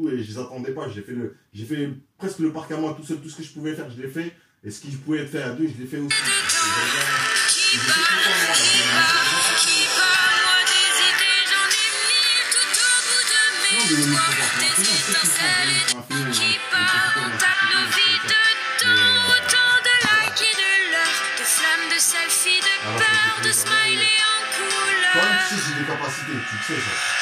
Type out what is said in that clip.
Et je les attendais pas, j'ai fait presque le parc à moi tout seul, tout ce que je pouvais faire, je l'ai fait et ce qui pouvait être fait à deux, je l'ai fait aussi. j'ai parle Moi des j'en ai mis tout au bout de mes idées. Non, mais les muscles sont pas finis, on sait qu'ils sont pas finis. Qui parle On tape nos vies dedans, autant de l'or qu'il y a de l'or, de flammes, de selfies, de spectacles, de screens, de couleurs. Quand même, tu sais, j'ai des capacités, tu sais, ça.